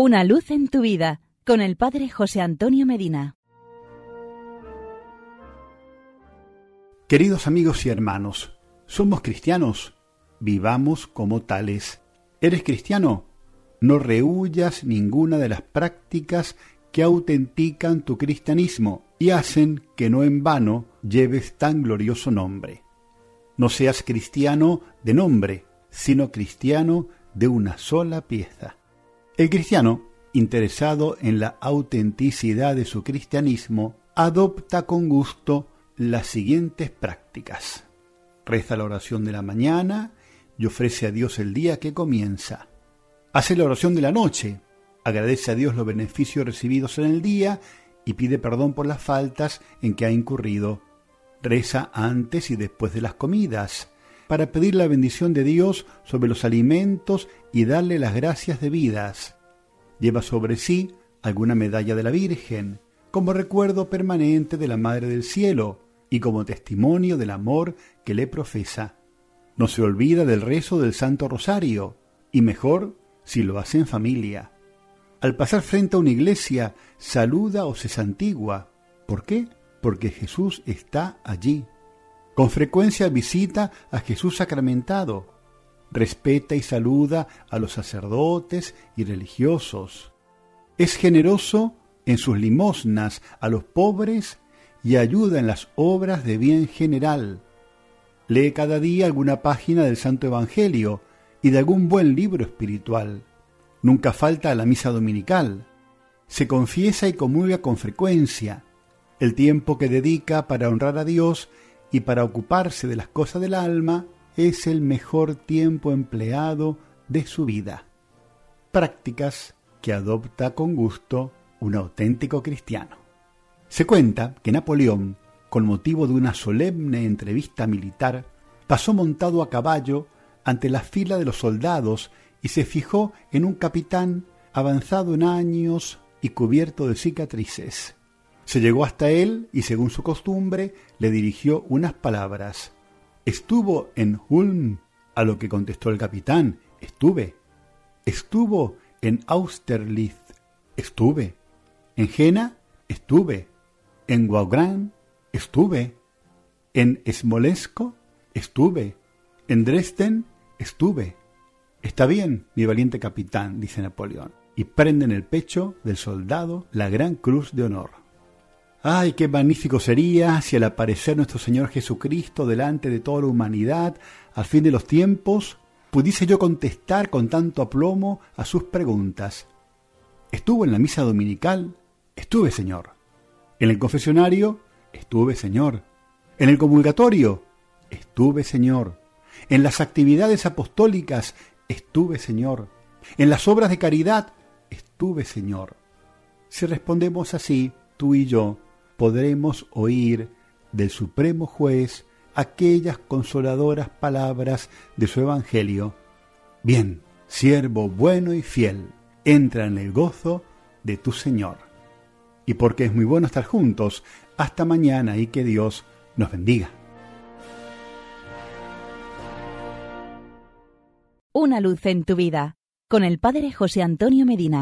Una luz en tu vida con el Padre José Antonio Medina. Queridos amigos y hermanos, somos cristianos, vivamos como tales. ¿Eres cristiano? No rehuyas ninguna de las prácticas que autentican tu cristianismo y hacen que no en vano lleves tan glorioso nombre. No seas cristiano de nombre, sino cristiano de una sola pieza. El cristiano, interesado en la autenticidad de su cristianismo, adopta con gusto las siguientes prácticas. Reza la oración de la mañana y ofrece a Dios el día que comienza. Hace la oración de la noche, agradece a Dios los beneficios recibidos en el día y pide perdón por las faltas en que ha incurrido. Reza antes y después de las comidas, para pedir la bendición de Dios sobre los alimentos y darle las gracias debidas. Lleva sobre sí alguna medalla de la Virgen, como recuerdo permanente de la Madre del Cielo y como testimonio del amor que le profesa. No se olvida del rezo del Santo Rosario, y mejor si lo hace en familia. Al pasar frente a una iglesia, saluda o se santigua. ¿Por qué? Porque Jesús está allí. Con frecuencia visita a Jesús sacramentado. Respeta y saluda a los sacerdotes y religiosos. Es generoso en sus limosnas a los pobres y ayuda en las obras de bien general. Lee cada día alguna página del Santo Evangelio y de algún buen libro espiritual. Nunca falta a la misa dominical. Se confiesa y comulga con frecuencia. El tiempo que dedica para honrar a Dios y para ocuparse de las cosas del alma es el mejor tiempo empleado de su vida. Prácticas que adopta con gusto un auténtico cristiano. Se cuenta que Napoleón, con motivo de una solemne entrevista militar, pasó montado a caballo ante la fila de los soldados y se fijó en un capitán avanzado en años y cubierto de cicatrices. Se llegó hasta él y, según su costumbre, le dirigió unas palabras. ¿Estuvo en Ulm? A lo que contestó el capitán, estuve. ¿Estuvo en Austerlitz? Estuve. ¿En Jena? Estuve. ¿En Wagram? Estuve. ¿En Smolensk? Estuve. ¿En Dresden? Estuve. Está bien, mi valiente capitán, dice Napoleón, y prende en el pecho del soldado la gran cruz de honor. Ay, qué magnífico sería si al aparecer nuestro Señor Jesucristo delante de toda la humanidad, al fin de los tiempos, pudiese yo contestar con tanto aplomo a sus preguntas. ¿Estuvo en la misa dominical? Estuve, Señor. ¿En el confesionario? Estuve, Señor. ¿En el comulgatorio? Estuve, Señor. ¿En las actividades apostólicas? Estuve, Señor. ¿En las obras de caridad? Estuve, Señor. Si respondemos así, tú y yo, podremos oír del Supremo Juez aquellas consoladoras palabras de su Evangelio. Bien, siervo bueno y fiel, entra en el gozo de tu Señor. Y porque es muy bueno estar juntos, hasta mañana y que Dios nos bendiga. Una luz en tu vida, con el Padre José Antonio Medina.